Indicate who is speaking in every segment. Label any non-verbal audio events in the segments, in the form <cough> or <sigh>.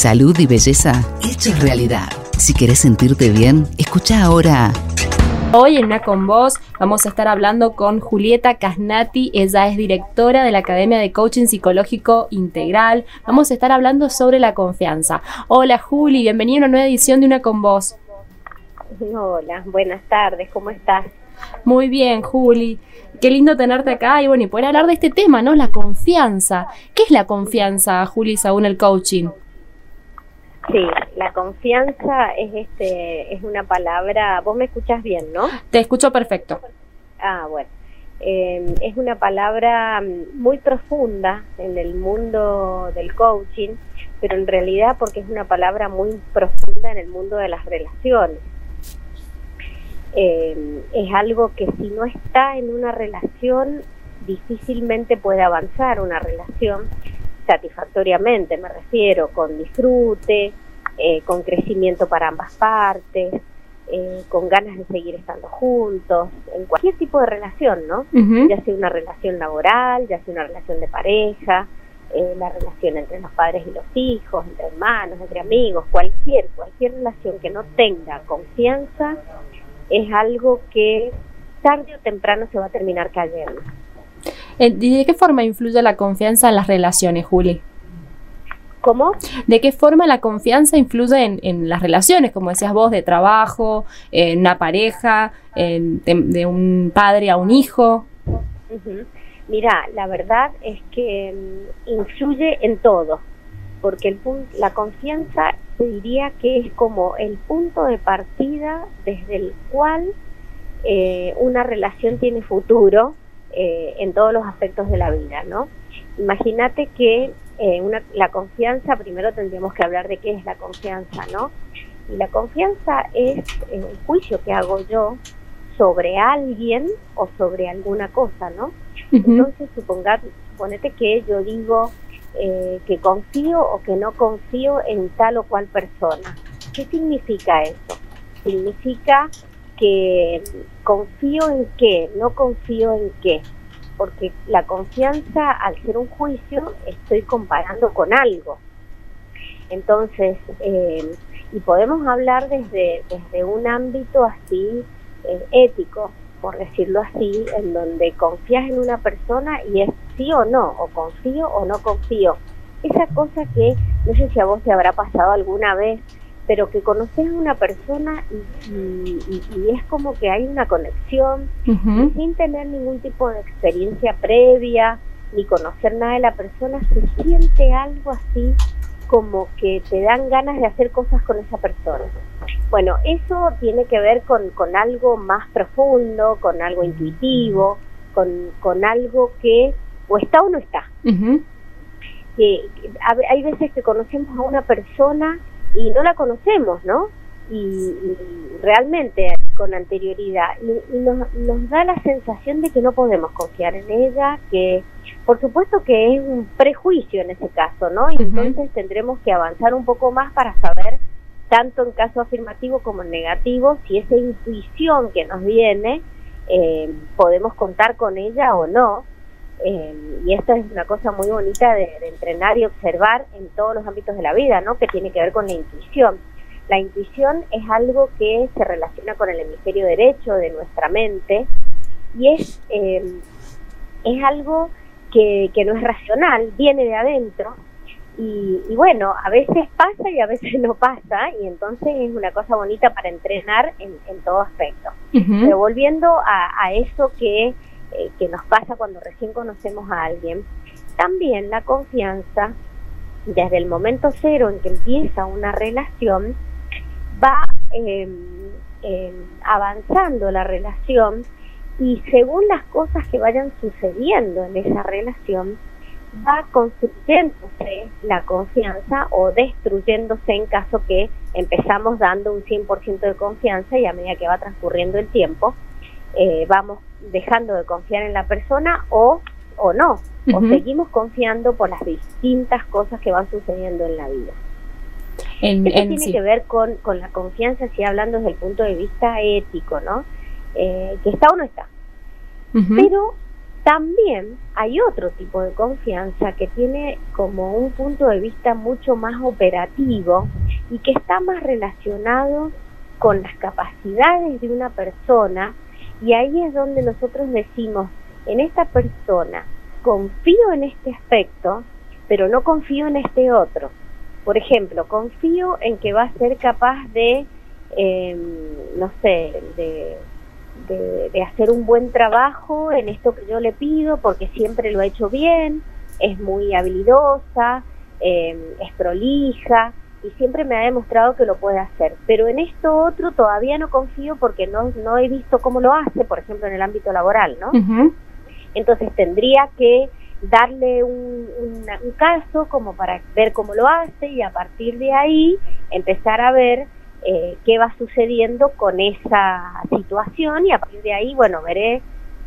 Speaker 1: Salud y belleza hechos realidad. Si querés sentirte bien, escucha ahora.
Speaker 2: Hoy en Una con Vos vamos a estar hablando con Julieta Casnati, ella es directora de la Academia de Coaching Psicológico Integral. Vamos a estar hablando sobre la confianza. Hola Juli, bienvenida a una nueva edición de Una con Vos.
Speaker 3: Hola, buenas tardes, ¿cómo estás?
Speaker 2: Muy bien, Juli. Qué lindo tenerte acá y bueno, y poder hablar de este tema, ¿no? La confianza. ¿Qué es la confianza, Juli, según el coaching?
Speaker 3: Sí, la confianza es este es una palabra. Vos me escuchas bien, ¿no?
Speaker 2: Te escucho perfecto.
Speaker 3: Ah, bueno. Eh, es una palabra mm, muy profunda en el mundo del coaching, pero en realidad porque es una palabra muy profunda en el mundo de las relaciones. Eh, es algo que si no está en una relación difícilmente puede avanzar una relación satisfactoriamente, me refiero, con disfrute, eh, con crecimiento para ambas partes, eh, con ganas de seguir estando juntos, en cualquier tipo de relación, ¿no? Ya sea una relación laboral, ya sea una relación de pareja, eh, la relación entre los padres y los hijos, entre hermanos, entre amigos, cualquier, cualquier relación que no tenga confianza es algo que tarde o temprano se va a terminar cayendo.
Speaker 2: Eh, ¿De qué forma influye la confianza en las relaciones, Juli?
Speaker 3: ¿Cómo?
Speaker 2: ¿De qué forma la confianza influye en, las relaciones, como decías vos, de trabajo, en una pareja, de, un padre a un hijo?
Speaker 3: Mira, la verdad es que mm, influye en todo, porque el la confianza diría que es como el punto de partida desde el cual eh, una relación tiene futuro eh, en todos los aspectos de la vida, ¿no? Imagínate que eh, una, la confianza, primero tendríamos que hablar de qué es la confianza, ¿no? Y la confianza es un juicio que hago yo sobre alguien o sobre alguna cosa, ¿no? Entonces, suponga, suponete que yo digo eh, que confío o que no confío en tal o cual persona. ¿Qué significa eso? Significa que confío en qué, no confío en qué, porque la confianza al ser un juicio estoy comparando con algo. Entonces, eh, y podemos hablar desde, desde un ámbito así eh, ético, por decirlo así, en donde confías en una persona y es sí o no, o confío o no confío. Esa cosa que no sé si a vos te habrá pasado alguna vez, pero que conoces a una persona y, es como que hay una conexión sin tener ningún tipo de experiencia previa ni conocer nada de la persona, se siente algo así como que te dan ganas de hacer cosas con esa persona. Bueno, eso tiene que ver con, con algo más profundo, con algo intuitivo, con, con algo que o está o no está. que, hay veces que conocemos a una persona y no la conocemos, ¿no? Y, realmente con anterioridad y, nos, nos, da la sensación de que no podemos confiar en ella, que por supuesto que es un prejuicio en ese caso, ¿no? Y entonces tendremos que avanzar un poco más para saber, tanto en caso afirmativo como en negativo, si esa intuición que nos viene, eh, podemos contar con ella o no. Eh, y esto es una cosa muy bonita de, entrenar y observar en todos los ámbitos de la vida, ¿no? Que tiene que ver con la intuición. La intuición es algo que se relaciona con el hemisferio derecho de nuestra mente y es, eh, es algo que, que no es racional, viene de adentro y, y, bueno, a veces pasa y a veces no pasa, y entonces es una cosa bonita para entrenar en, en todo aspecto. Pero volviendo a, a eso que eh, que nos pasa cuando recién conocemos a alguien, también la confianza, desde el momento cero en que empieza una relación, va em, em, avanzando la relación y según las cosas que vayan sucediendo en esa relación, va construyéndose la confianza o destruyéndose en caso que empezamos dando un 100% de confianza y a medida que va transcurriendo el tiempo, eh, vamos dejando de confiar en la persona o, o no, o seguimos confiando por las distintas cosas que van sucediendo en la vida. En, Esto tiene que ver con, con la confianza, si hablando desde el punto de vista ético, ¿no? Eh, que está o no está. Pero También hay otro tipo de confianza que tiene como un punto de vista mucho más operativo y que está más relacionado con las capacidades de una persona y ahí es donde nosotros decimos, en esta persona confío en este aspecto, pero no confío en este otro. Por ejemplo, confío en que va a ser capaz de, eh, no sé, de de, hacer un buen trabajo en esto que yo le pido, porque siempre lo ha hecho bien, es muy habilidosa, eh, es prolija y siempre me ha demostrado que lo puede hacer. Pero en esto otro todavía no confío porque no, no he visto cómo lo hace, por ejemplo, en el ámbito laboral, ¿no? Entonces tendría que darle un, un, caso como para ver cómo lo hace y a partir de ahí empezar a ver eh, qué va sucediendo con esa situación y a partir de ahí, bueno, veré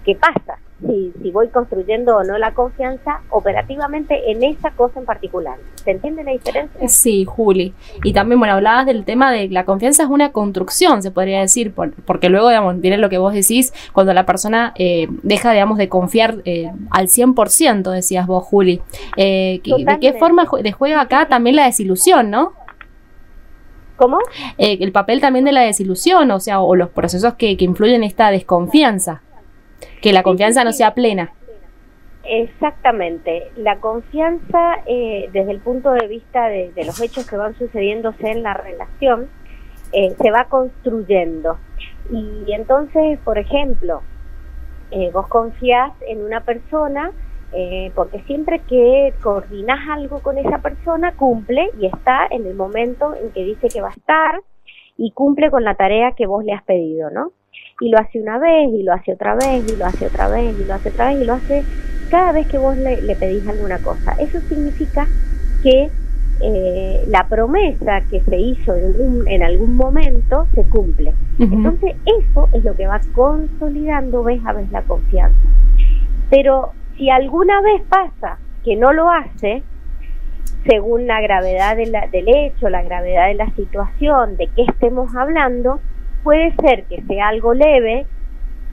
Speaker 3: qué pasa, si, si voy construyendo o no la confianza operativamente en esa cosa en particular. ¿Se entiende la diferencia?
Speaker 2: Sí, Juli. Y también, bueno, hablabas del tema de la confianza es una construcción, se podría decir, porque luego, digamos, viene lo que vos decís, cuando la persona eh, deja, digamos, de confiar eh, al 100%, decías vos, Juli. ¿De qué forma de juega acá también la desilusión, no?
Speaker 3: ¿Cómo?
Speaker 2: Eh, el papel también de la desilusión, o sea, o los procesos que, influyen en esta desconfianza, que la confianza no sea plena.
Speaker 3: Exactamente. La confianza, eh, desde el punto de vista de, los hechos que van sucediéndose en la relación, eh, se va construyendo. Y entonces, por ejemplo, vos confías en una persona eh, porque siempre que coordinas algo con esa persona, cumple y está en el momento en que dice que va a estar y cumple con la tarea que vos le has pedido, ¿no? Y lo hace una vez, y lo hace otra vez, y lo hace otra vez, y lo hace otra vez, y lo hace cada vez que vos le, pedís alguna cosa. Eso significa que eh, la promesa que se hizo en, en algún momento se cumple. Entonces eso es lo que va consolidando vez a vez la confianza. Pero si alguna vez pasa que no lo hace, según la gravedad del hecho, la gravedad de la situación, de qué estemos hablando, puede ser que sea algo leve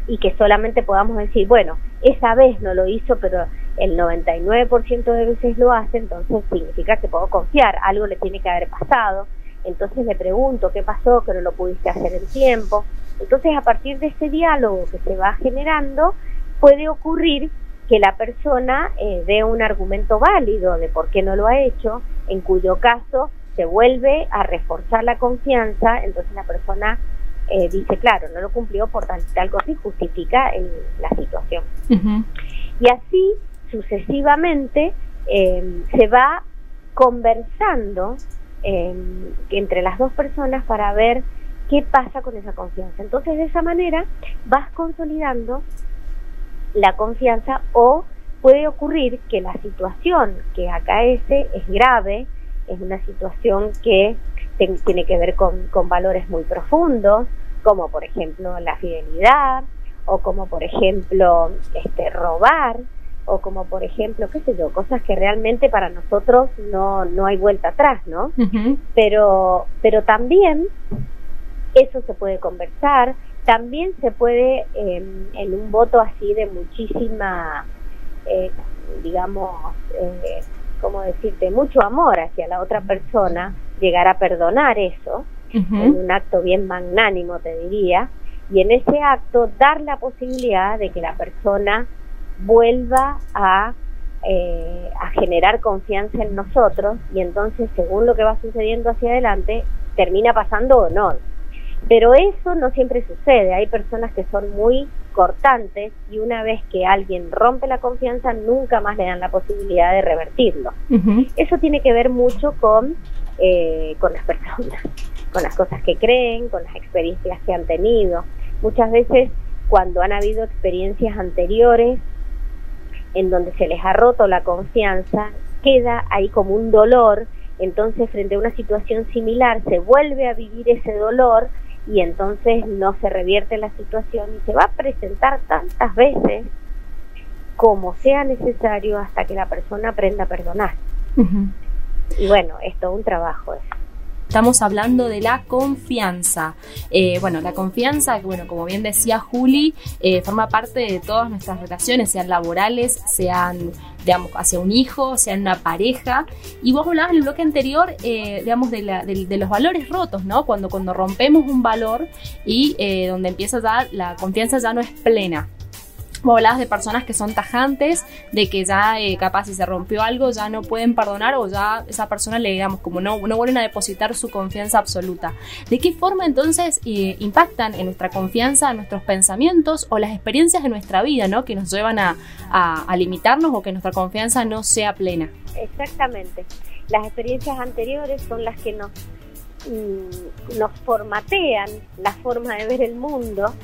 Speaker 3: y que solamente podamos decir, bueno, esa vez no lo hizo, pero el 99% de veces lo hace, entonces significa que puedo confiar, algo le tiene que haber pasado, entonces le pregunto qué pasó, que no lo pudiste hacer en tiempo. Entonces a partir de ese diálogo que se va generando, puede ocurrir que la persona eh, dé un argumento válido de por qué no lo ha hecho, en cuyo caso se vuelve a reforzar la confianza, entonces la persona eh, dice, claro, no lo cumplió por tal, tal cosa y justifica la situación. Y así sucesivamente em, se va conversando em, entre las dos personas para ver qué pasa con esa confianza. Entonces de esa manera vas consolidando la confianza o puede ocurrir que la situación que acaece es grave, es una situación que tiene que ver con, con valores muy profundos, como por ejemplo la fidelidad, o como por ejemplo este robar, o como por ejemplo, qué sé yo, cosas que realmente para nosotros no, no hay vuelta atrás, ¿no? Pero, pero también eso se puede conversar, también se puede, em, en un voto así de muchísima, eh, digamos, eh, ¿cómo decirte?, mucho amor hacia la otra persona, llegar a perdonar eso, en un acto bien magnánimo, te diría, y en ese acto dar la posibilidad de que la persona vuelva a, eh, a generar confianza en nosotros y entonces según lo que va sucediendo hacia adelante termina pasando o no pero eso no siempre sucede. Hay personas que son muy cortantes y una vez que alguien rompe la confianza nunca más le dan la posibilidad de revertirlo. Eso tiene que ver mucho con, eh, con las personas, <laughs> con las cosas que creen, con las experiencias que han tenido. Muchas veces cuando han habido experiencias anteriores en donde se les ha roto la confianza, queda ahí como un dolor, entonces frente a una situación similar se vuelve a vivir ese dolor y entonces no se revierte la situación y se va a presentar tantas veces como sea necesario hasta que la persona aprenda a perdonar. Y bueno, es todo un trabajo.
Speaker 2: Estamos hablando de la confianza. Eh, bueno, la confianza, bueno, como bien decía Juli, eh, forma parte de todas nuestras relaciones, sean laborales, sean digamos, hacia un hijo, sean una pareja. Y vos hablabas en el bloque anterior, eh, digamos, de, de, los valores rotos, ¿no? Cuando, cuando rompemos un valor y donde empieza ya, la confianza ya no es plena. Vos hablabas de personas que son tajantes, de que ya eh, capaz si se rompió algo ya no pueden perdonar o ya esa persona le digamos como no, no vuelven a depositar su confianza absoluta. ¿De qué forma entonces eh, impactan en nuestra confianza, en nuestros pensamientos o las experiencias de nuestra vida, ¿no? que nos llevan a, limitarnos o que nuestra confianza no sea plena?
Speaker 3: Exactamente. Las experiencias anteriores son las que nos, mm, nos formatean la forma de ver el mundo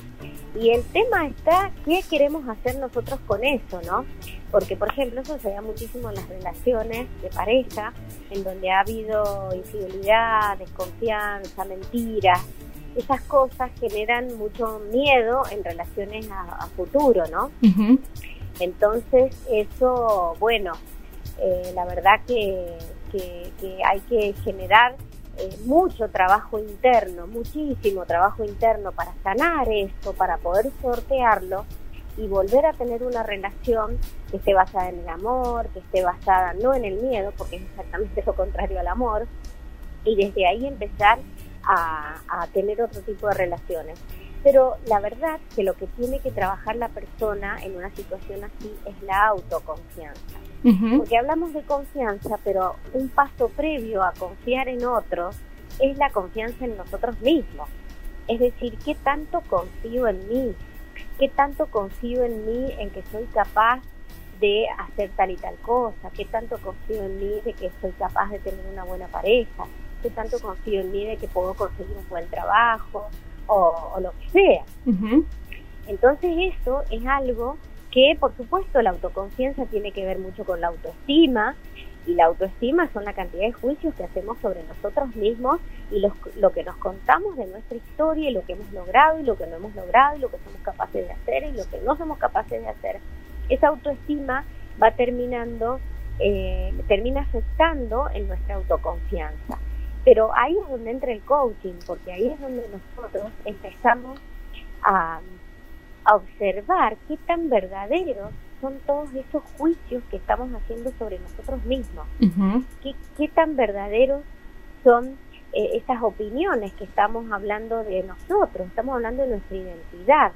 Speaker 3: y el tema está, ¿qué queremos hacer nosotros con eso, no? Porque, por ejemplo, eso se da muchísimo en las relaciones de pareja, en donde ha habido infidelidad, desconfianza, mentiras. Esas cosas generan mucho miedo en relaciones a, futuro, ¿no? Entonces, eso, bueno, eh, la verdad que, que hay que generar eh, mucho trabajo interno, muchísimo trabajo interno para sanar esto, para poder sortearlo y volver a tener una relación que esté basada en el amor, que esté basada no en el miedo, porque es exactamente <laughs> lo contrario al amor, y desde ahí empezar a, a tener otro tipo de relaciones. Pero la verdad que lo que tiene que trabajar la persona en una situación así es la autoconfianza. Porque hablamos de confianza, pero un paso previo a confiar en otros es la confianza en nosotros mismos. Es decir, ¿qué tanto confío en mí? ¿Qué tanto confío en mí en que soy capaz de hacer tal y tal cosa? ¿Qué tanto confío en mí de que soy capaz de tener una buena pareja? ¿Qué tanto confío en mí de que puedo conseguir un buen trabajo? O, lo que sea. Entonces eso es algo que por supuesto la autoconfianza tiene que ver mucho con la autoestima y la autoestima son la cantidad de juicios que hacemos sobre nosotros mismos y lo que nos contamos de nuestra historia y lo que hemos logrado y lo que no hemos logrado y lo que somos capaces de hacer y lo que no somos capaces de hacer. Esa autoestima va terminando, eh, termina afectando en nuestra autoconfianza. Pero ahí es donde entra el coaching, porque ahí es donde nosotros empezamos a a observar qué tan verdaderos son todos esos juicios que estamos haciendo sobre nosotros mismos, ¿Qué, qué, tan verdaderos son eh, esas opiniones que estamos hablando de nosotros, estamos hablando de nuestra identidad.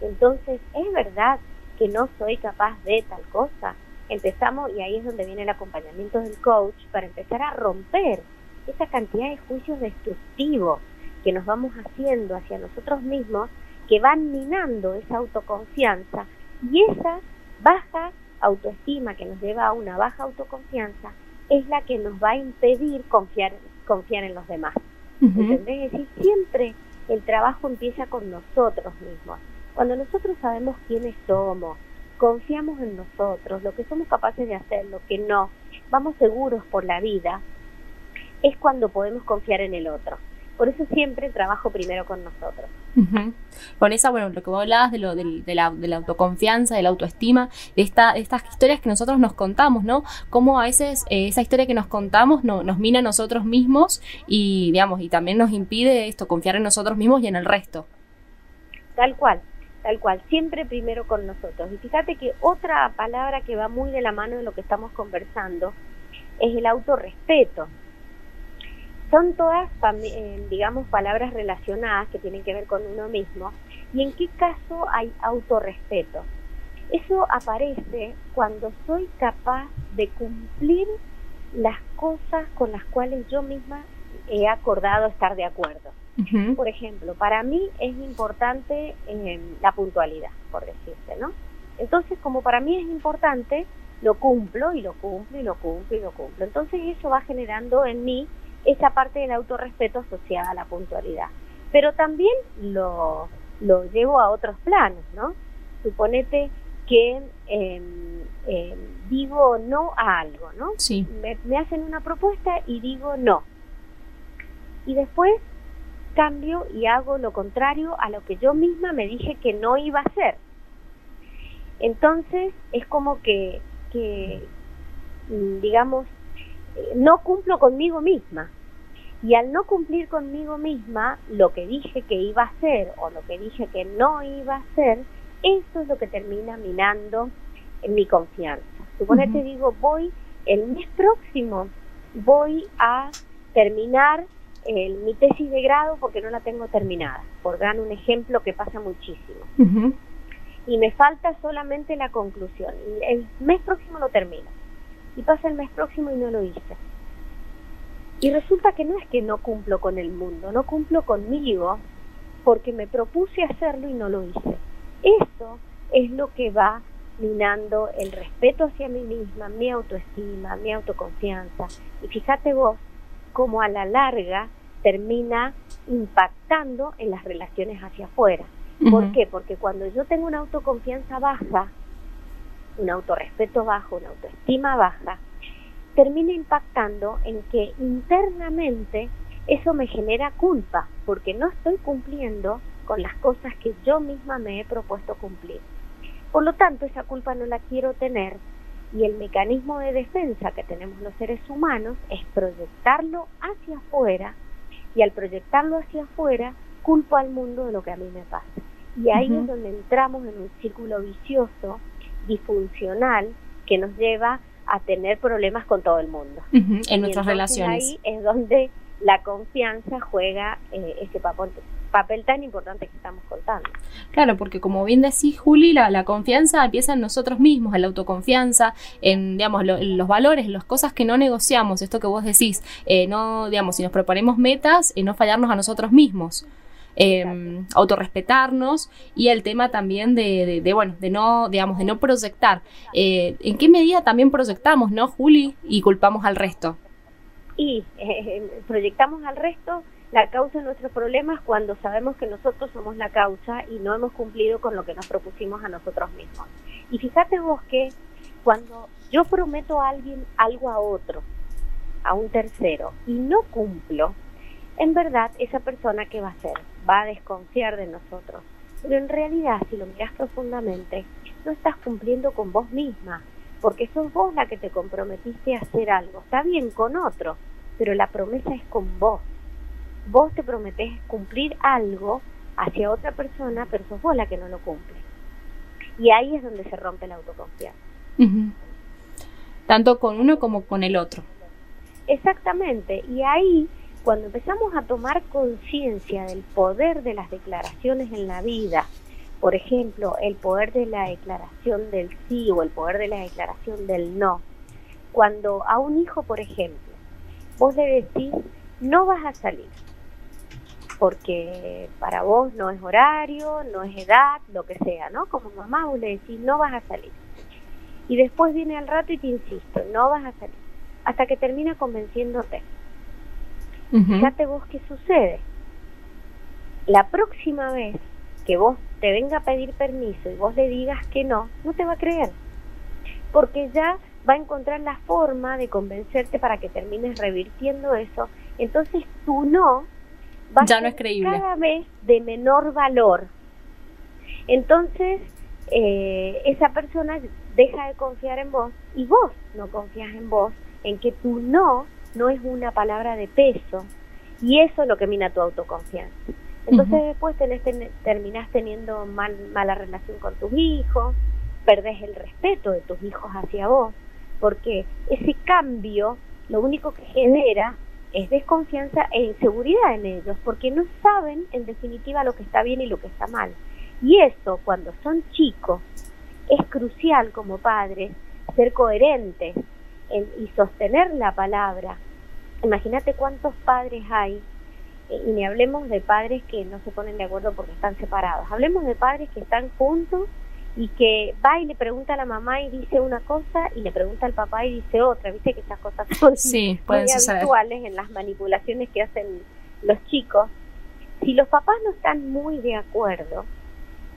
Speaker 3: Entonces, ¿es verdad que no soy capaz de tal cosa? Empezamos, y ahí es donde viene el acompañamiento del coach, para empezar a romper esa cantidad de juicios destructivos que nos vamos haciendo hacia nosotros mismos que van minando esa autoconfianza y esa baja autoestima que nos lleva a una baja autoconfianza es la que nos va a impedir confiar, confiar en los demás. ¿Entendés? Es decir, siempre el trabajo empieza con nosotros mismos. Cuando nosotros sabemos quiénes somos, confiamos en nosotros, lo que somos capaces de hacer, lo que no, vamos seguros por la vida, es cuando podemos confiar en el otro. Por eso siempre trabajo primero con nosotros.
Speaker 2: Con esa, bueno, lo que vos hablabas de, lo, de, la, de la autoconfianza, de la autoestima, de, esta, estas historias que nosotros nos contamos, ¿no? Cómo a veces eh, esa historia que nos contamos no, nos mina a nosotros mismos y, digamos, y también nos impide esto, confiar en nosotros mismos y en el resto.
Speaker 3: Tal cual, tal cual, siempre primero con nosotros. Y fíjate que otra palabra que va muy de la mano de lo que estamos conversando es el autorrespeto son todas, eh, digamos, palabras relacionadas que tienen que ver con uno mismo. ¿Y en qué caso hay autorrespeto? Eso aparece cuando soy capaz de cumplir las cosas con las cuales yo misma he acordado estar de acuerdo. Por ejemplo, para mí es importante eh, la puntualidad, por decirte, ¿no? Entonces, como para mí es importante, lo cumplo y lo cumplo y lo cumplo y lo cumplo. Entonces eso va generando en mí esa parte del autorrespeto asociada a la puntualidad. Pero también lo, lo llevo a otros planos, ¿no? Suponete que em, em, digo no a algo, ¿no?
Speaker 2: Sí.
Speaker 3: Me, me hacen una propuesta y digo no. Y después cambio y hago lo contrario a lo que yo misma me dije que no iba a hacer. Entonces es como que, que mm, digamos, no cumplo conmigo misma. Y al no cumplir conmigo misma lo que dije que iba a hacer o lo que dije que no iba a hacer, eso es lo que termina minando en mi confianza. Suponete, digo, voy el mes próximo, voy a terminar mi tesis de grado porque no la tengo terminada, por dar un ejemplo que pasa muchísimo. Y me falta solamente la conclusión. Y el mes próximo lo termino. Y pasa el mes próximo y no lo hice. Y resulta que no es que no cumplo con el mundo, no cumplo conmigo porque me propuse hacerlo y no lo hice. Eso es lo que va minando el respeto hacia mí misma, mi autoestima, mi autoconfianza. Y fíjate vos cómo a la larga termina impactando en las relaciones hacia afuera. ¿Por qué? Porque cuando yo tengo una autoconfianza baja, un autorrespeto bajo, una autoestima baja, termina impactando en que internamente eso me genera culpa, porque no estoy cumpliendo con las cosas que yo misma me he propuesto cumplir. Por lo tanto, esa culpa no la quiero tener y el mecanismo de defensa que tenemos los seres humanos es proyectarlo hacia afuera y al proyectarlo hacia afuera culpo al mundo de lo que a mí me pasa. Y ahí es donde entramos en un círculo vicioso, disfuncional, que nos lleva a tener problemas con todo el mundo.
Speaker 2: En nuestras relaciones.
Speaker 3: Ahí es donde la confianza juega eh, ese papel, papel tan importante que estamos contando.
Speaker 2: Claro, porque como bien decís, Juli, la, la confianza empieza en nosotros mismos, en la autoconfianza, en, digamos, los valores, las cosas que no negociamos, esto que vos decís, eh, no, digamos, si nos proponemos metas, eh, no fallarnos a nosotros mismos. Eh, autorrespetarnos y el tema también de, bueno de no digamos de no proyectar. Eh, en qué medida también proyectamos no Juli y culpamos al resto
Speaker 3: y eh, proyectamos al resto. La causa de nuestros problemas cuando sabemos que nosotros somos la causa y no hemos cumplido con lo que nos propusimos a nosotros mismos. Y fíjate vos que cuando yo prometo a alguien algo a otro, a un tercero, y no cumplo, en verdad esa persona que va a hacer va a desconfiar de nosotros. Pero en realidad, si lo miras profundamente, no estás cumpliendo con vos misma, porque sos vos la que te comprometiste a hacer algo. Está bien con otro, pero la promesa es con vos vos te prometés cumplir algo hacia otra persona, pero sos vos la que no lo cumple. Y ahí es donde se rompe la autoconfianza.
Speaker 2: Tanto con uno como con el otro.
Speaker 3: Exactamente. Y ahí, cuando empezamos a tomar conciencia del poder de las declaraciones en la vida, por ejemplo, el poder de la declaración del sí o el poder de la declaración del no, cuando a un hijo, por ejemplo, vos le decís, no vas a salir, porque para vos no es horario, no es edad, lo que sea, ¿no? Como mamá vos le decís, no vas a salir. Y después viene al rato y te insisto, no vas a salir. Hasta que termina convenciéndote. Fíjate vos qué sucede. La próxima vez que vos te venga a pedir permiso y vos le digas que no, no te va a creer. Porque ya va a encontrar la forma de convencerte para que termines revirtiendo eso. Entonces tú no
Speaker 2: ya no es creíble.
Speaker 3: cada vez de menor valor. Entonces, eh, esa persona deja de confiar en vos y vos no confías en vos, en que tu no no es una palabra de peso y eso es lo que mina tu autoconfianza. Entonces después tenés, terminás teniendo mal, mala relación con tus hijos, perdés el respeto de tus hijos hacia vos, porque ese cambio lo único que genera es desconfianza e inseguridad en ellos, porque no saben en definitiva lo que está bien y lo que está mal. Y eso, cuando son chicos, es crucial como padres ser coherentes y sostener la palabra. Imagínate cuántos padres hay, eh, y ni hablemos de padres que no se ponen de acuerdo porque están separados, hablemos de padres que están juntos y que va y le pregunta a la mamá y dice una cosa y le pregunta al papá y dice otra. Viste que esas cosas son <laughs>
Speaker 2: sí,
Speaker 3: muy habituales en las manipulaciones que hacen los chicos. Si los papás no están muy de acuerdo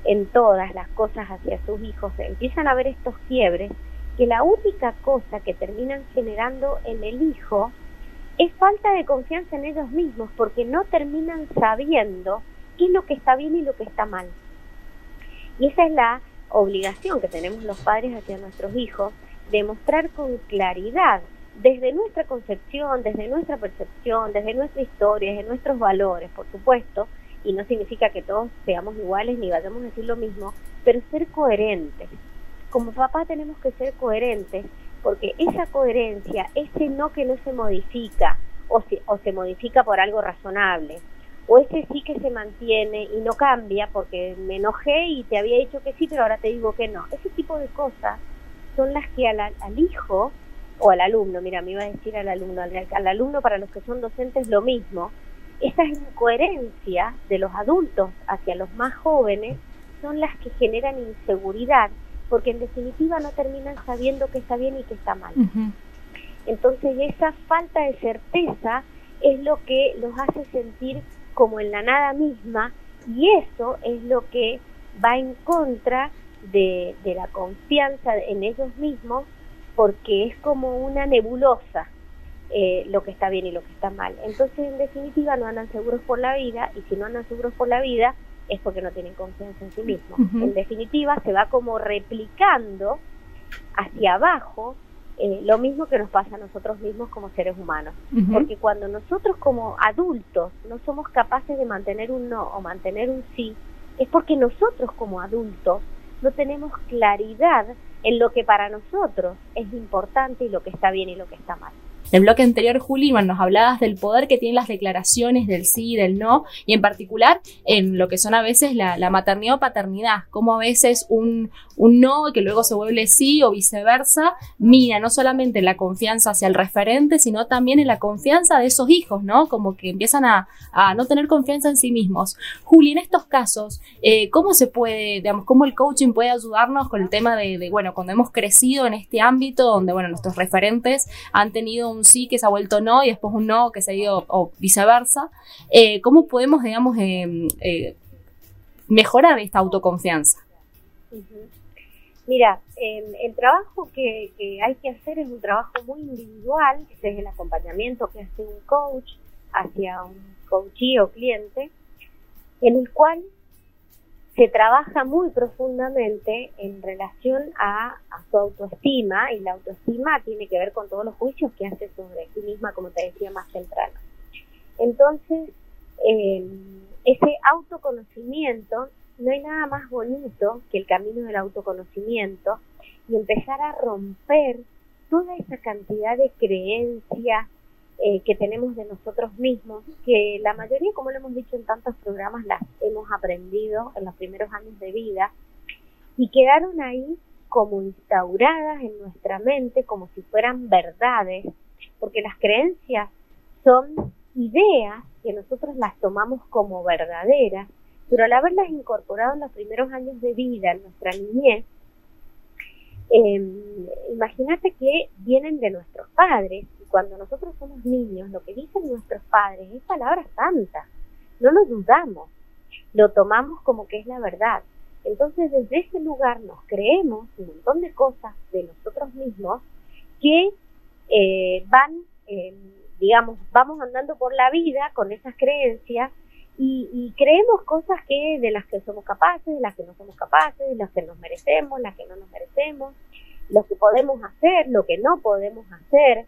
Speaker 3: en todas las cosas hacia sus hijos, empiezan a ver estos quiebres que la única cosa que terminan generando en el hijo es falta de confianza en ellos mismos porque no terminan sabiendo qué es lo que está bien y lo que está mal. Y esa es la obligación que tenemos los padres hacia nuestros hijos de mostrar con claridad desde nuestra concepción, desde nuestra percepción, desde nuestra historia, desde nuestros valores, por supuesto, y no significa que todos seamos iguales ni vayamos a decir lo mismo, pero ser coherentes. Como papá tenemos que ser coherentes porque esa coherencia, ese no que no se modifica o se, o se modifica por algo razonable, o ese sí que se mantiene y no cambia porque me enojé y te había dicho que sí, pero ahora te digo que no. Ese tipo de cosas son las que al, al hijo o al alumno, mira, me iba a decir al alumno, al, alumno para los que son docentes lo mismo, esa incoherencia de los adultos hacia los más jóvenes son las que generan inseguridad, porque en definitiva no terminan sabiendo qué está bien y qué está mal. Entonces esa falta de certeza es lo que los hace sentir como en la nada misma y eso es lo que va en contra de, de la confianza en ellos mismos porque es como una nebulosa eh, lo que está bien y lo que está mal. Entonces, en definitiva, no andan seguros por la vida y si no andan seguros por la vida es porque no tienen confianza en sí mismos. En definitiva, se va como replicando hacia abajo eh, lo mismo que nos pasa a nosotros mismos como seres humanos. Porque cuando nosotros como adultos no somos capaces de mantener un no o mantener un sí, es porque nosotros como adultos no tenemos claridad en lo que para nosotros es importante y lo que está bien y lo que está mal.
Speaker 2: En el bloque anterior, Juli, nos hablabas del poder que tienen las declaraciones del sí y del no, y en particular en lo que son a veces la, maternidad o paternidad, como a veces un, un, no que luego se vuelve sí o viceversa, mira no solamente en la confianza hacia el referente, sino también en la confianza de esos hijos, ¿no? Como que empiezan a, no tener confianza en sí mismos. Juli, en estos casos, eh, ¿cómo se puede, digamos, cómo el coaching puede ayudarnos con el tema de, de, bueno, cuando hemos crecido en este ámbito donde, bueno, nuestros referentes han tenido un un sí que se ha vuelto no y después un no que se ha ido o viceversa. Eh, ¿Cómo podemos, digamos, eh, eh, mejorar esta autoconfianza?
Speaker 3: Mira, el trabajo que, hay que hacer es un trabajo muy individual, que es el acompañamiento que hace un coach hacia un coachee o cliente, en el cual se trabaja muy profundamente en relación a, su autoestima y la autoestima tiene que ver con todos los juicios que hace sobre sí misma, como te decía más temprano. Entonces, eh, ese autoconocimiento, no hay nada más bonito que el camino del autoconocimiento y empezar a romper toda esa cantidad de creencias, eh, que tenemos de nosotros mismos, que la mayoría, como lo hemos dicho en tantos programas, las hemos aprendido en los primeros años de vida y quedaron ahí como instauradas en nuestra mente como si fueran verdades, porque las creencias son ideas que nosotros las tomamos como verdaderas, pero al haberlas incorporado en los primeros años de vida, en nuestra niñez, eh, imagínate que vienen de nuestros padres cuando nosotros somos niños, lo que dicen nuestros padres es palabra santa. No lo dudamos, lo tomamos como que es la verdad. Entonces, desde ese lugar nos creemos un montón de cosas de nosotros mismos que eh, van, eh, digamos, vamos andando por la vida con esas creencias y, creemos cosas que de las que somos capaces, de las que no somos capaces, de las que nos merecemos, las que no nos merecemos, lo que podemos hacer, lo que no podemos hacer.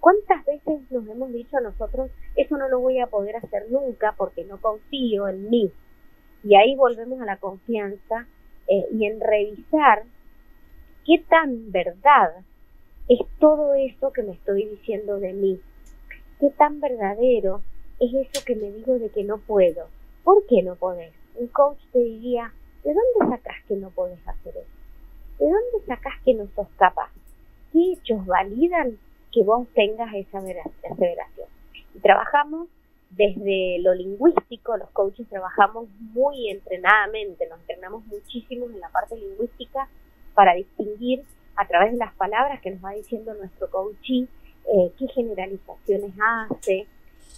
Speaker 3: ¿Cuántas veces nos hemos dicho a nosotros, eso no lo voy a poder hacer nunca porque no confío en mí? Y ahí volvemos a la confianza eh, y en revisar qué tan verdad es todo eso que me estoy diciendo de mí. Qué tan verdadero es eso que me digo de que no puedo. ¿Por qué no podés? Un coach te diría, ¿de dónde sacas que no podés hacer eso? ¿De dónde sacas que no sos capaz? ¿Qué hechos validan que vos tengas esa aseveración. Y trabajamos desde lo lingüístico, los coaches trabajamos muy entrenadamente, nos entrenamos muchísimo en la parte lingüística para distinguir a través de las palabras que nos va diciendo nuestro coachee eh, qué generalizaciones hace,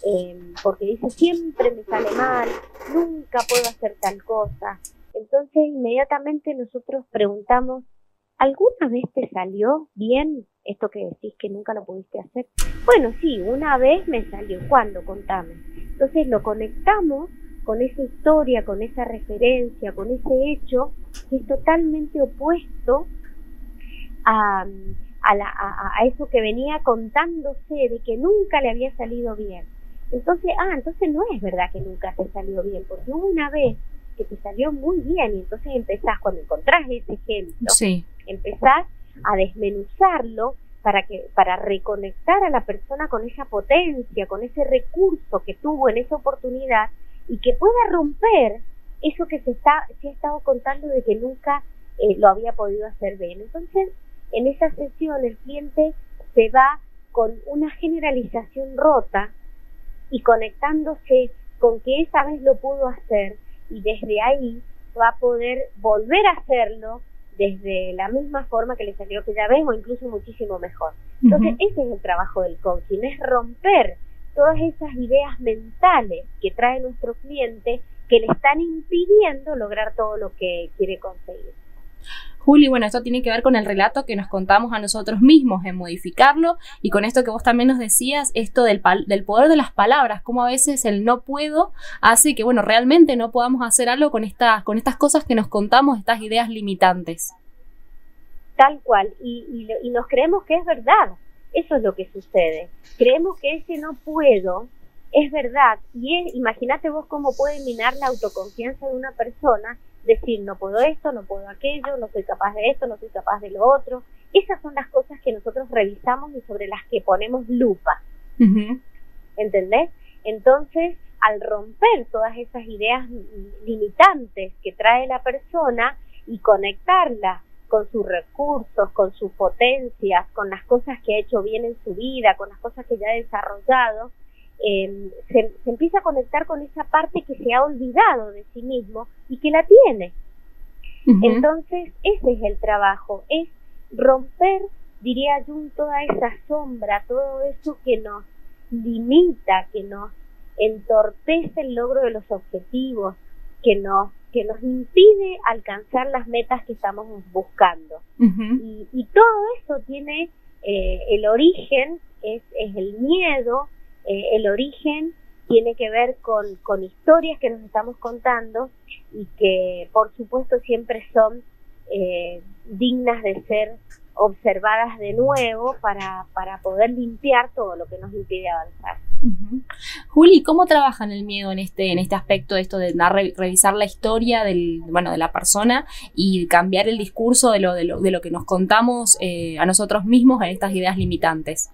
Speaker 3: eh, porque dice siempre me sale mal, nunca puedo hacer tal cosa. Entonces inmediatamente nosotros preguntamos, ¿alguna vez te salió bien esto que decís que nunca lo pudiste hacer. Bueno, sí, una vez me salió. ¿Cuándo? Contame. Entonces lo conectamos con esa historia, con esa referencia, con ese hecho que es totalmente opuesto a, a, la, a, eso que venía contándose de que nunca le había salido bien. Entonces, ah, entonces no es verdad que nunca te salió bien, porque una vez que te salió muy bien y entonces empezás, cuando encontrás ese ejemplo,
Speaker 2: sí.
Speaker 3: Empezás a desmenuzarlo para que para reconectar a la persona con esa potencia, con ese recurso que tuvo en esa oportunidad y que pueda romper eso que se está se ha estado contando de que nunca eh, lo había podido hacer bien. Entonces, en esa sesión el cliente se va con una generalización rota y conectándose con que esa vez lo pudo hacer y desde ahí va a poder volver a hacerlo desde la misma forma que le salió que ya ves o incluso muchísimo mejor. Entonces, ese es el trabajo del coaching, es romper todas esas ideas mentales que trae nuestro cliente que le están impidiendo lograr todo lo que quiere conseguir.
Speaker 2: Juli, bueno, esto tiene que ver con el relato que nos contamos a nosotros mismos, en modificarlo, y con esto que vos también nos decías, esto del, del poder de las palabras, cómo a veces el no puedo hace que, bueno, realmente no podamos hacer algo con, estas con estas cosas que nos contamos, estas ideas limitantes.
Speaker 3: Tal cual, y, y nos creemos que es verdad, eso es lo que sucede. Creemos que ese no puedo es verdad, y imagínate vos cómo puede minar la autoconfianza de una persona decir no puedo esto, no puedo aquello, no soy capaz de esto, no soy capaz de lo otro. Esas son las cosas que nosotros revisamos y sobre las que ponemos lupa. ¿Entendés? Entonces, al romper todas esas ideas limitantes que trae la persona y conectarla con sus recursos, con sus potencias, con las cosas que ha hecho bien en su vida, con las cosas que ya ha desarrollado, Em, se, empieza a conectar con esa parte que se ha olvidado de sí mismo y que la tiene. Entonces, ese es el trabajo, es romper, diría yo, toda esa sombra, todo eso que nos limita, que nos entorpece el logro de los objetivos, que nos que nos impide alcanzar las metas que estamos buscando. y, todo eso tiene eh, el origen, es, es el miedo, eh, el origen tiene que ver con, con historias que nos estamos contando y que por supuesto siempre son eh, dignas de ser observadas de nuevo para, para poder limpiar todo lo que nos impide avanzar.
Speaker 2: Juli, ¿cómo trabajan el miedo en este, en este aspecto de esto de revisar la historia del, bueno, de la persona y cambiar el discurso de lo, de lo, de lo que nos contamos eh, a nosotros mismos en estas ideas limitantes?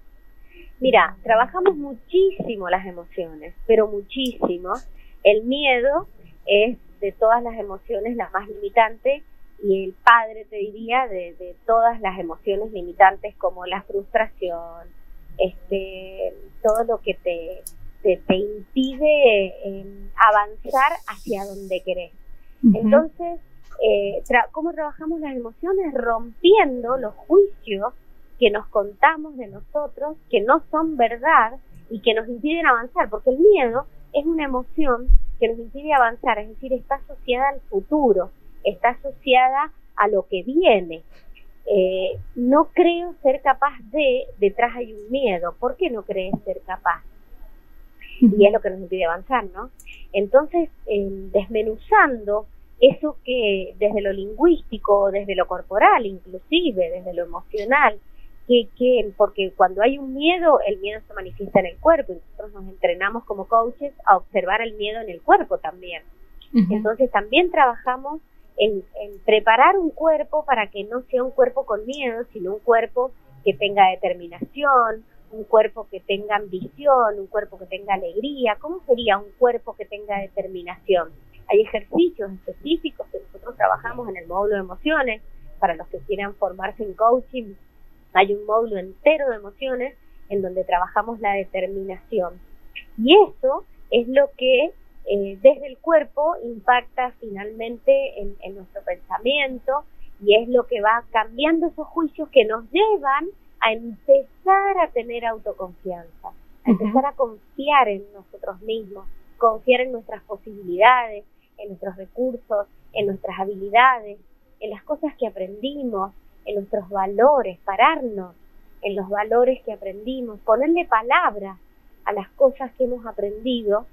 Speaker 3: Mira, trabajamos muchísimo las emociones, pero muchísimo. El miedo es de todas las emociones la más limitante y el padre, te diría, de, todas las emociones limitantes como la frustración, este, todo lo que te, te, impide em, avanzar hacia donde querés. Entonces, eh, ¿cómo trabajamos las emociones? Rompiendo los juicios que nos contamos de nosotros, que no son verdad y que nos impiden avanzar, porque el miedo es una emoción que nos impide avanzar, es decir, está asociada al futuro, está asociada a lo que viene. Eh, no creo ser capaz de, detrás hay un miedo, ¿por qué no crees ser capaz? Y es lo que nos impide avanzar, ¿no? Entonces, desmenuzando eso que desde lo lingüístico, desde lo corporal, inclusive desde lo emocional, que, porque cuando hay un miedo, el miedo se manifiesta en el cuerpo y nosotros nos entrenamos como coaches a observar el miedo en el cuerpo también. Entonces también trabajamos en, preparar un cuerpo para que no sea un cuerpo con miedo, sino un cuerpo que tenga determinación, un cuerpo que tenga ambición, un cuerpo que tenga alegría. ¿Cómo sería un cuerpo que tenga determinación? Hay ejercicios específicos que nosotros trabajamos en el módulo de emociones para los que quieran formarse en coaching hay un módulo entero de emociones en donde trabajamos la determinación. Y eso es lo que eh, desde el cuerpo impacta finalmente en, en, nuestro pensamiento y es lo que va cambiando esos juicios que nos llevan a empezar a tener autoconfianza, a empezar a confiar en nosotros mismos, confiar en nuestras posibilidades, en nuestros recursos, en nuestras habilidades, en las cosas que aprendimos, en nuestros valores, pararnos en los valores que aprendimos, ponerle palabra a las cosas que hemos aprendido,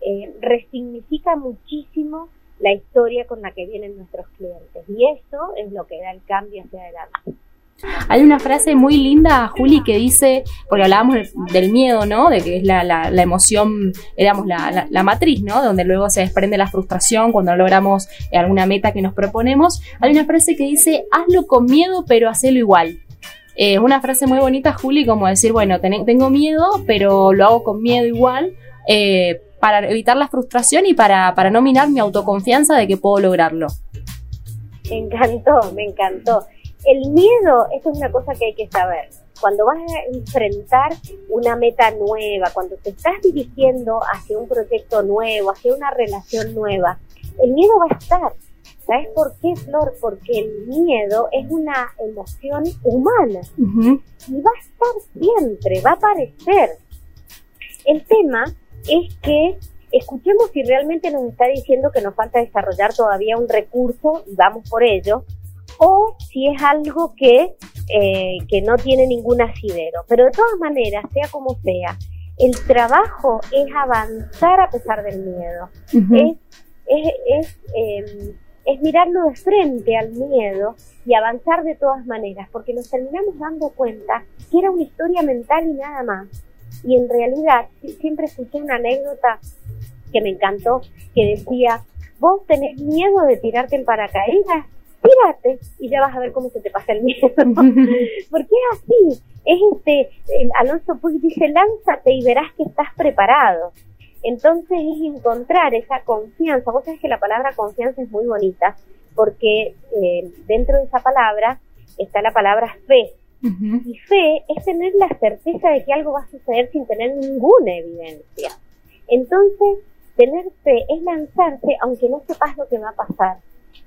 Speaker 3: eh, resignifica muchísimo la historia con la que vienen nuestros clientes. Y eso es lo que da el cambio hacia adelante.
Speaker 2: Hay una frase muy linda, Juli, que dice, porque hablábamos del miedo, ¿no? De que es la, emoción, digamos, la, matriz, ¿no? Donde luego se desprende la frustración cuando logramos alguna meta que nos proponemos. Hay una frase que dice, hazlo con miedo, pero hacelo igual. Es una frase muy bonita, Juli, como decir, bueno, tengo miedo, pero lo hago con miedo igual, eh, para evitar la frustración y para, para no minar mi autoconfianza de que puedo lograrlo.
Speaker 3: Me encantó, me encantó. El miedo, esto es una cosa que hay que saber. Cuando vas a enfrentar una meta nueva, cuando te estás dirigiendo hacia un proyecto nuevo, hacia una relación nueva, el miedo va a estar. ¿Sabes por qué, Flor? Porque el miedo es una emoción humana y va a estar siempre, va a aparecer. El tema es que escuchemos si realmente nos está diciendo que nos falta desarrollar todavía un recurso y vamos por ello, o si es algo que, eh, que no tiene ningún asidero. Pero de todas maneras, sea como sea, el trabajo es avanzar a pesar del miedo. Es, es, es, em, es mirarlo de frente al miedo y avanzar de todas maneras, porque nos terminamos dando cuenta que era una historia mental y nada más. Y en realidad, siempre escuché una anécdota que me encantó, que decía, vos tenés miedo de tirarte en paracaídas, tírate y ya vas a ver cómo se te pasa el miedo. <laughs> Porque es así, es este, eh, Alonso Puig dice, lánzate y verás que estás preparado. Entonces es encontrar esa confianza. Vos sabés que la palabra confianza es muy bonita, porque eh, dentro de esa palabra está la palabra fe. Y fe es tener la certeza de que algo va a suceder sin tener ninguna evidencia. Entonces, tener fe es lanzarse aunque no sepas lo que va a pasar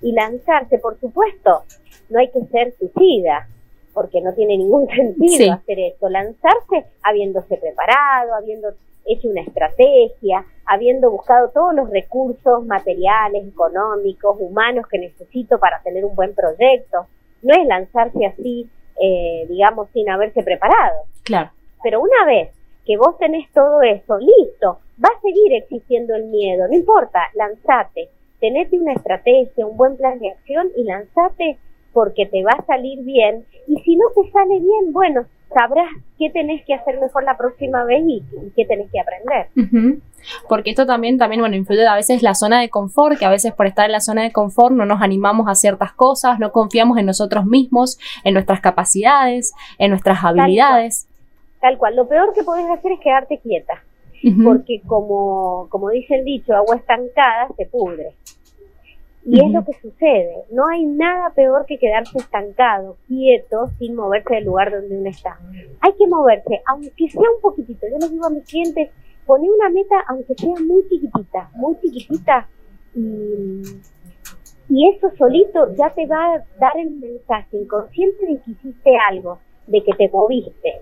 Speaker 3: y lanzarse, por supuesto, no hay que ser suicida, porque no tiene ningún <laughs> sentido hacer eso. Lanzarse habiéndose preparado, habiendo hecho una estrategia, habiendo buscado todos los recursos materiales, económicos, humanos que necesito para tener un buen proyecto. No es lanzarse así, eh, digamos, sin haberse preparado.
Speaker 2: Claro.
Speaker 3: Pero una vez que vos tenés todo eso, listo, va a seguir existiendo el miedo, no importa, lanzate tenete una estrategia, un buen plan de acción y lanzate porque te va a salir bien. Y si no te sale bien, bueno, sabrás qué tenés que hacer mejor la próxima vez y, qué tenés que aprender.
Speaker 2: Porque esto también, también, bueno, influye a veces la zona de confort, que a veces por estar en la zona de confort no nos animamos a ciertas cosas, no confiamos en nosotros mismos, en nuestras capacidades, en nuestras habilidades.
Speaker 3: Tal cual. Lo peor que podés hacer es quedarte quieta. Porque como, como dice el dicho, agua estancada se pudre. Y es lo que sucede. No hay nada peor que quedarse estancado, quieto, sin moverse del lugar donde uno está. Hay que moverse, aunque sea un poquitito. Yo les digo a mis clientes, poné una meta, aunque sea muy chiquitita, muy chiquitita, y, y eso solito ya te va a dar el mensaje inconsciente de que hiciste algo, de que te moviste.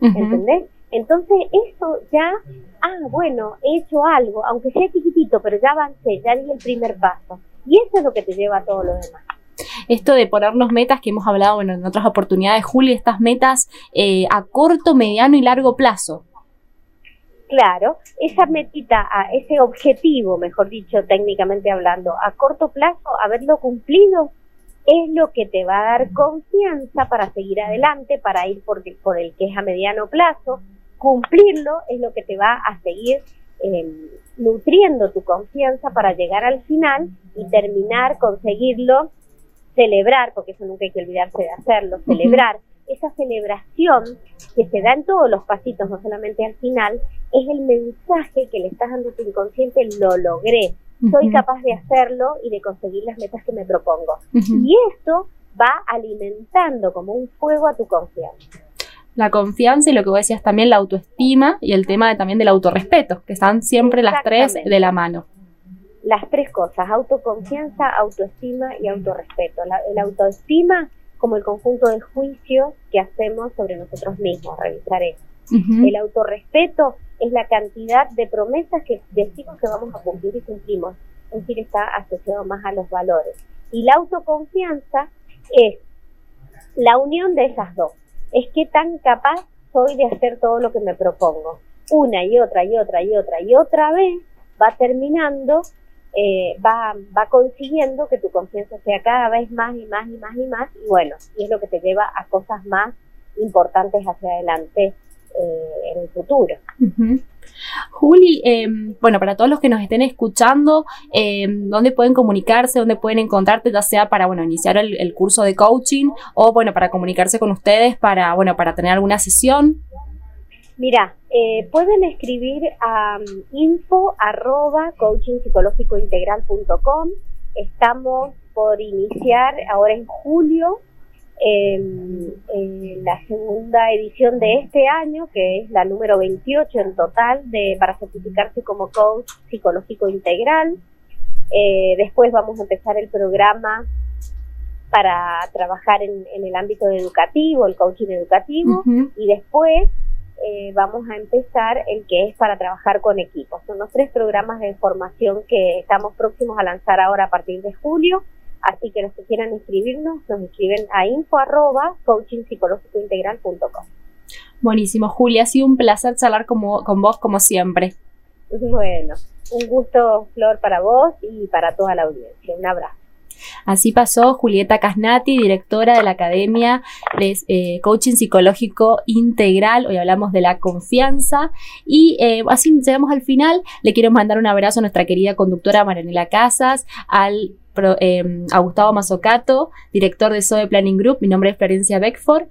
Speaker 3: ¿Entendés? Entonces eso ya, ah, bueno, he hecho algo, aunque sea chiquitito, pero ya avancé, ya di el primer paso. Y eso es lo que te lleva a todo lo demás.
Speaker 2: Esto de ponernos metas que hemos hablado en otras oportunidades, Juli, estas metas eh, a corto, mediano y largo plazo.
Speaker 3: Claro, esa metita, ese objetivo, mejor dicho, técnicamente hablando, a corto plazo, haberlo cumplido, es lo que te va a dar confianza para seguir adelante, para ir por, por el que es a mediano plazo. Cumplirlo es lo que te va a seguir eh, nutriendo tu confianza para llegar al final y terminar, conseguirlo, celebrar, porque eso nunca hay que olvidarse de hacerlo, celebrar. Esa celebración que se da en todos los pasitos, no solamente al final, es el mensaje que le estás dando a tu inconsciente, lo logré, soy capaz de hacerlo y de conseguir las metas que me propongo. Y esto va alimentando como un fuego a tu confianza
Speaker 2: la confianza y lo que vos decías también, la autoestima y el tema de, también del autorrespeto, que están siempre las tres de la mano.
Speaker 3: Las tres cosas, autoconfianza, autoestima y autorrespeto. La, el autoestima como el conjunto de juicios que hacemos sobre nosotros mismos, revisar eso. El autorrespeto es la cantidad de promesas que decimos que vamos a cumplir y cumplimos. Es decir, está asociado más a los valores. Y la autoconfianza es la unión de esas dos es qué tan capaz soy de hacer todo lo que me propongo. Una y otra y otra y otra y otra vez va terminando eh, va, va consiguiendo que tu confianza sea cada vez más y más y más y más, y bueno, y es lo que te lleva a cosas más importantes hacia adelante eh, en el futuro.
Speaker 2: Juli, em, bueno, para todos los que nos estén escuchando, em, ¿dónde pueden comunicarse? ¿Dónde pueden encontrarte? Ya sea para, bueno, iniciar el, curso de coaching o, bueno, para comunicarse con ustedes para, bueno, para tener alguna sesión.
Speaker 3: Mira, eh, pueden escribir a um, info arroba coachingpsicológicointegral.com. Estamos por iniciar ahora en julio la segunda edición de este año, que es la número 28 en total de para certificarse como coach psicológico integral. Eh, después vamos a empezar el programa para trabajar en, el ámbito educativo, el coaching educativo, y después eh, vamos a empezar el que es para trabajar con equipos. Son los tres programas de formación que estamos próximos a lanzar ahora a partir de julio Así que los que quieran inscribirnos, nos inscriben a info arroba coachingpsicológicointegral.com.
Speaker 2: Buenísimo, Julia, ha sido un placer charlar como, con vos como siempre.
Speaker 3: Bueno, un gusto, Flor, para vos y para toda la audiencia. Un abrazo.
Speaker 2: Así pasó Julieta Casnati, directora de la Academia de eh, Coaching Psicológico Integral. Hoy hablamos de la confianza. Y eh, así llegamos al final. Le quiero mandar un abrazo a nuestra querida conductora Maranela Casas, al eh, a Gustavo Mazocato, director de SOE Planning Group. Mi nombre es Florencia Beckford